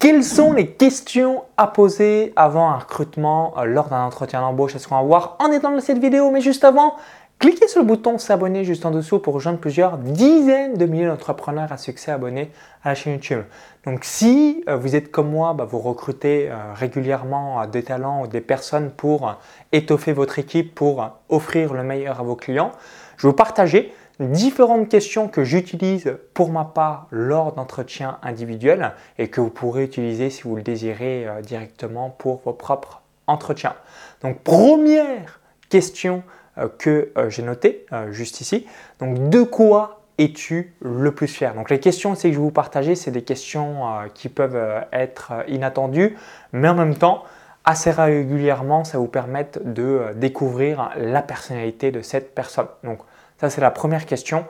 Quelles sont les questions à poser avant un recrutement euh, lors d'un entretien d'embauche? Est-ce qu'on va voir en étant dans cette vidéo? Mais juste avant, cliquez sur le bouton s'abonner juste en dessous pour rejoindre plusieurs dizaines de milliers d'entrepreneurs à succès abonnés à la chaîne YouTube. Donc si euh, vous êtes comme moi, bah, vous recrutez euh, régulièrement des talents ou des personnes pour étoffer votre équipe, pour offrir le meilleur à vos clients, je vais vous partager différentes questions que j'utilise pour ma part lors d'entretiens individuels et que vous pourrez utiliser si vous le désirez euh, directement pour vos propres entretiens. Donc première question euh, que euh, j'ai notée juste ici. Donc de quoi es-tu le plus fier? Donc les questions que je vais vous partager, c'est des questions qui peuvent être inattendues, mais en même temps, assez régulièrement, ça vous permet de découvrir la personnalité de cette personne. Donc ça, c'est la première question.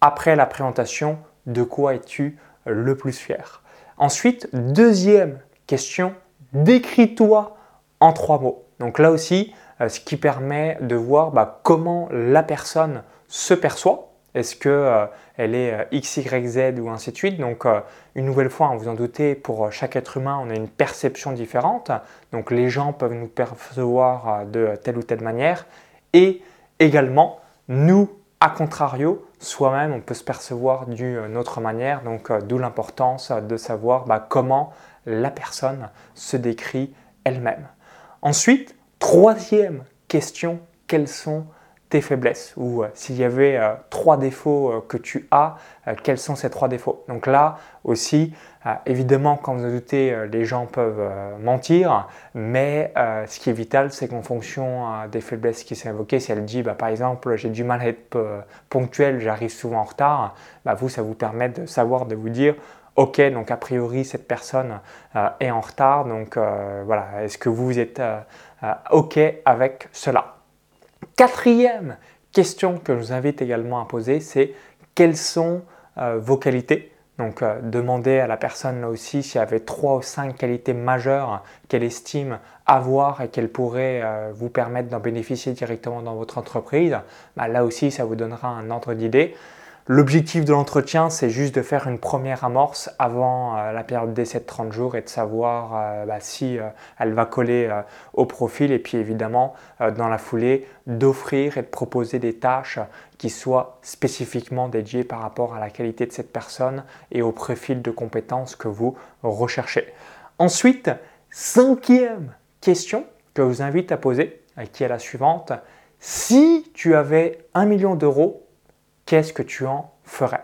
Après la présentation, de quoi es-tu le plus fier? Ensuite, deuxième question, décris-toi en trois mots. Donc là aussi, euh, ce qui permet de voir bah, comment la personne se perçoit. Est-ce qu'elle euh, est euh, X, Y, Z ou ainsi de suite? Donc une nouvelle fois, hein, vous en doutez, pour chaque être humain, on a une perception différente. Donc les gens peuvent nous percevoir de telle ou telle manière. Et également, nous, a contrario, soi-même, on peut se percevoir d'une autre manière, donc euh, d'où l'importance de savoir bah, comment la personne se décrit elle-même. Ensuite, troisième question, quelles sont tes faiblesses ou euh, s'il y avait euh, trois défauts euh, que tu as, quels sont ces trois défauts? Donc là aussi, évidemment, quand vous en doutez, les gens peuvent mentir, mais ce qui est vital, c'est qu'en fonction des faiblesses qui sont évoquées, si elle dit bah, par exemple j'ai du mal à être ponctuel, j'arrive souvent en retard, bah, vous, ça vous permet de savoir, de vous dire Ok, donc a priori cette personne est en retard, donc voilà, est-ce que vous êtes OK avec cela? Quatrième question que je vous invite également à poser, c'est quelles sont euh, vos qualités? Donc, euh, demandez à la personne là aussi s'il y avait trois ou cinq qualités majeures qu'elle estime avoir et qu'elle pourrait euh, vous permettre d'en bénéficier directement dans votre entreprise. Bah, là aussi, ça vous donnera un ordre d'idée. L'objectif de l'entretien, c'est juste de faire une première amorce avant euh, la période d'essai de 30 jours et de savoir euh, bah, si euh, elle va coller au profil et puis évidemment dans la foulée d'offrir et de proposer des tâches qui soient spécifiquement dédiées par rapport à la qualité de cette personne et au profil de compétences que vous recherchez. Ensuite, cinquième question que je vous invite à poser, qui est la suivante. Si tu avais un million d'euros qu'est-ce que tu en ferais.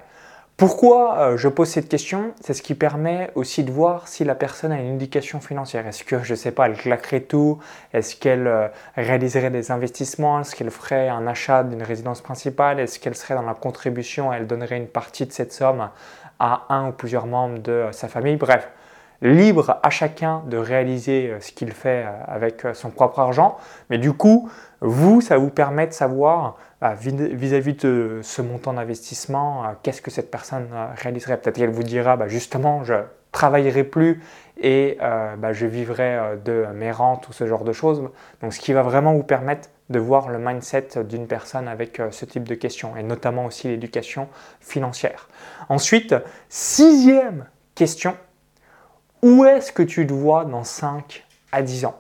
Pourquoi euh, je pose cette question? C'est ce qui permet aussi de voir si la personne a une indication financière. Est-ce que, je ne sais pas, elle claquerait tout? Est-ce qu'elle euh, réaliserait des investissements? Est-ce qu'elle ferait un achat d'une résidence principale? Est-ce qu'elle serait dans la contribution? Elle donnerait une partie de cette somme à un ou plusieurs membres de sa famille? Bref, libre à chacun de réaliser ce qu'il fait avec son propre argent. Mais du coup, vous, ça vous permet de savoir vis-à-vis de ce montant d'investissement, euh, qu'est-ce que cette personne euh, réaliserait Peut-être qu'elle vous dira bah, justement, je travaillerai plus et euh, bah, je vivrai de mes rentes ou ce genre de choses. Donc, ce qui va vraiment vous permettre de voir le mindset d'une personne avec ce type de questions et notamment aussi l'éducation financière. Ensuite, sixième question, où est-ce que tu te vois dans 5 à 10 ans?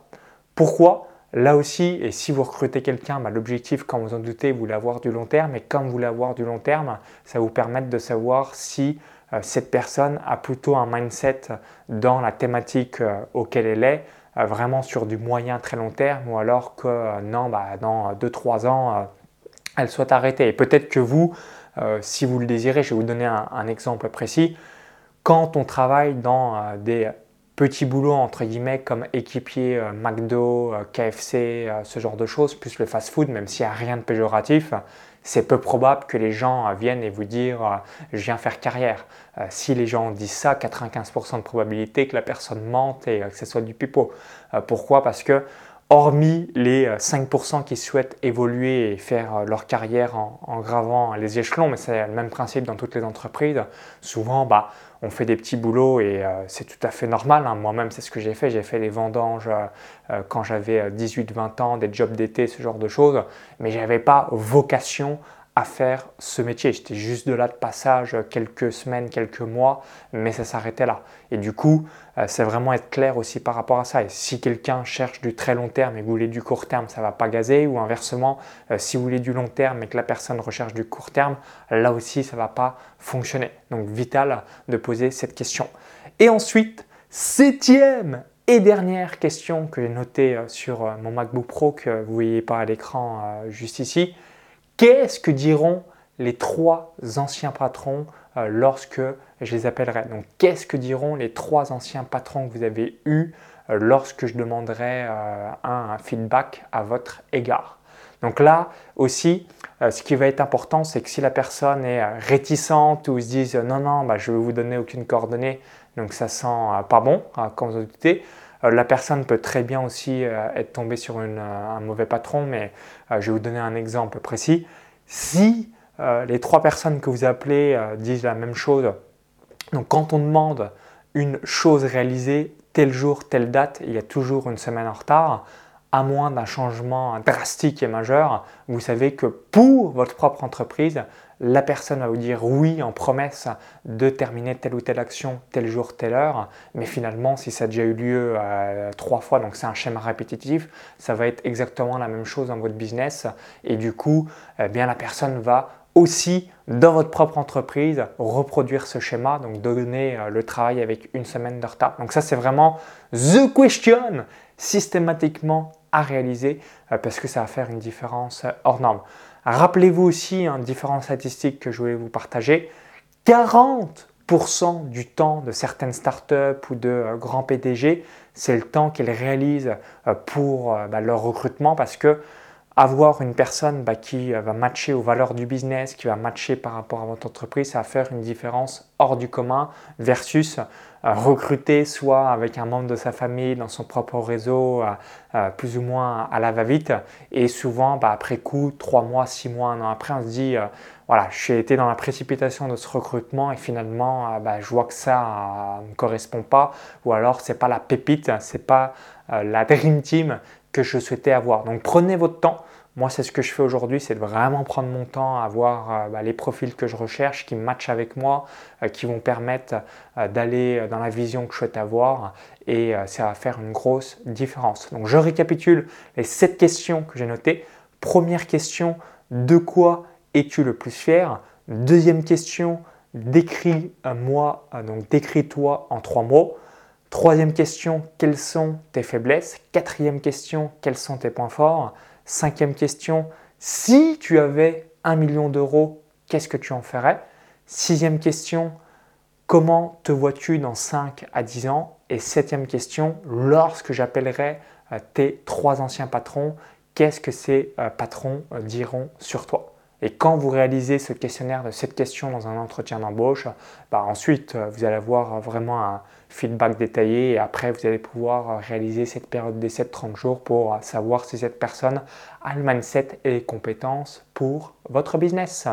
Pourquoi? Là aussi, et si vous recrutez quelqu'un, bah, l'objectif, quand vous en doutez, vous voulez avoir du long terme. Et quand vous voulez avoir du long terme, ça vous permet de savoir si euh, cette personne a plutôt un mindset dans la thématique euh, auquel elle est, euh, vraiment sur du moyen très long terme, ou alors que non, bah, dans 2-3 ans, elle soit arrêtée. Et peut-être que vous, si vous le désirez, je vais vous donner un exemple précis. Quand on travaille dans des petit boulot entre guillemets comme équipier euh, McDo, euh, KFC, euh, ce genre de choses, plus le fast-food, même s'il n'y a rien de péjoratif, c'est peu probable que les gens viennent et vous dire je viens faire carrière. si les gens disent ça, 95% de probabilité que la personne mente et que ce soit du pipeau. pourquoi? Parce que hormis les 5% qui souhaitent évoluer et faire leur carrière en, gravant les échelons, mais c'est le même principe dans toutes les entreprises, souvent bah, on fait des petits boulots et euh, c'est tout à fait normal. Hein. Moi-même, c'est ce que j'ai fait. J'ai fait les vendanges euh, euh, quand j'avais 18-20 ans, des jobs d'été, ce genre de choses. Mais je n'avais pas vocation à faire ce métier. J'étais juste de là de passage quelques semaines, quelques mois, mais ça s'arrêtait là. Et du coup, euh, c'est vraiment être clair aussi par rapport à ça. Et si quelqu'un cherche du très long terme et vous voulez du court terme, ça ne va pas gazer. Ou inversement, euh, si vous voulez du long terme et que la personne recherche du court terme, là aussi, ça ne va pas fonctionner. Donc, vital de poser cette question. Et ensuite, septième et dernière question que j'ai notée euh, sur mon MacBook Pro que vous voyez pas à l'écran juste ici. Qu'est-ce que diront les trois anciens patrons euh, lorsque je les appellerai? Donc, qu'est-ce que diront les trois anciens patrons que vous avez eus euh, lorsque je demanderai euh, un, feedback à votre égard? Donc là aussi, ce qui va être important, c'est que si la personne est réticente ou se dit non, non, bah, je ne vais vous donner aucune coordonnée, donc ça sent pas bon, hein, comme vous en doutez, la personne peut très bien aussi être tombée sur un mauvais patron, mais je vais vous donner un exemple précis. Si euh, les trois personnes que vous appelez euh, disent la même chose, donc quand on demande une chose réalisée tel jour, telle date, il y a toujours une semaine en retard, à moins d'un changement drastique et majeur, vous savez que pour votre propre entreprise, la personne va vous dire oui en promesse de terminer telle ou telle action tel jour, telle heure, mais finalement, si ça a déjà eu lieu euh, trois fois, donc c'est un schéma répétitif, ça va être exactement la même chose dans votre business et du coup, eh bien la personne va aussi dans votre propre entreprise reproduire ce schéma, donc donner euh, le travail avec une semaine de retard. Donc ça, c'est vraiment the question systématiquement à réaliser euh, parce que ça va faire une différence hors norme. Rappelez-vous aussi une différence statistique que je voulais vous partager. 40% du temps de certaines startups ou de euh, grands PDG, c'est le temps qu'ils réalisent euh, pour euh, bah, leur recrutement parce que avoir une personne bah, qui va matcher aux valeurs du business, qui va matcher par rapport à votre entreprise, ça va faire une différence hors du commun versus recruter soit avec un membre de sa famille dans son propre réseau, plus ou moins à la va-vite, et souvent bah, après coup, trois mois, six mois, un an après, on se dit, euh, voilà, j'ai été dans la précipitation de ce recrutement et finalement, euh, bah, je vois que ça ne me correspond pas, ou alors c'est pas la pépite, c'est pas euh, la dream team je souhaitais avoir. Donc prenez votre temps. Moi, c'est ce que je fais aujourd'hui, c'est de vraiment prendre mon temps à voir euh, bah, les profils que je recherche, qui matchent avec moi, euh, qui vont permettre euh, d'aller dans la vision que je souhaite avoir et ça va faire une grosse différence. Donc, je récapitule les sept questions que j'ai notées. Première question, de quoi es-tu le plus fier? Deuxième question, décris-moi, donc décris-toi en trois mots. Troisième question, quelles sont tes faiblesses? Quatrième question, quels sont tes points forts? Cinquième question, si tu avais un million d'euros, qu'est-ce que tu en ferais? Sixième question, comment te vois-tu dans 5 à 10 ans? Et septième question, lorsque j'appellerai euh, tes trois anciens patrons, qu'est-ce que ces euh, patrons euh, diront sur toi? Et quand vous réalisez ce questionnaire de cette question dans un entretien d'embauche, bah ensuite vous allez avoir vraiment un, feedback détaillé et après vous allez pouvoir euh, réaliser cette période d'essai de 30 jours pour euh, savoir si cette personne a le mindset et les compétences pour votre business.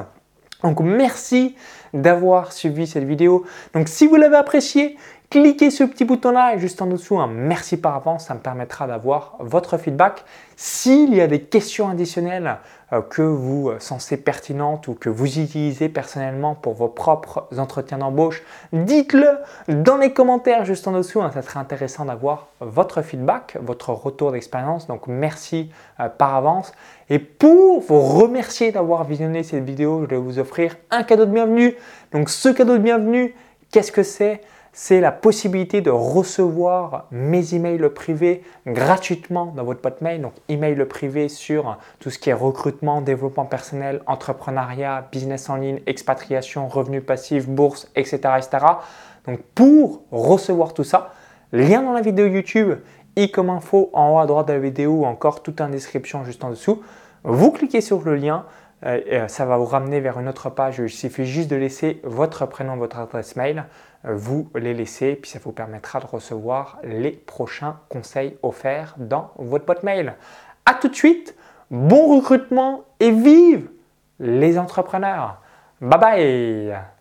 Donc merci d'avoir suivi cette vidéo. Donc si vous l'avez apprécié, cliquez le petit bouton là et juste en dessous un merci par avance, ça me permettra d'avoir votre feedback. S'il y a des questions additionnelles euh, que vous sentez pertinentes ou que vous utilisez personnellement pour vos propres entretiens d'embauche, dites-le dans les commentaires juste en dessous. Hein. ça serait intéressant d'avoir votre feedback, votre retour d'expérience. Donc merci euh, par avance. Et pour vous remercier d'avoir visionné cette vidéo, je vais vous offrir un cadeau de bienvenue. Donc ce cadeau de bienvenue, qu'est-ce que c'est? C'est la possibilité de recevoir mes emails privés gratuitement dans votre boîte mail. Donc, email privé sur tout ce qui est recrutement, développement personnel, entrepreneuriat, business en ligne, expatriation, revenus passifs, bourse, etc.. Donc, pour recevoir tout ça, lien dans la vidéo YouTube, i comme info en haut à droite de la vidéo ou encore tout en description juste en dessous. Vous cliquez sur le lien, ça va vous ramener vers une autre page. Il suffit juste de laisser votre prénom, votre adresse mail. Euh, vous les laissez, puis ça vous permettra de recevoir les prochains conseils offerts dans votre boîte mail. A tout de suite, bon recrutement et vive les entrepreneurs. Bye bye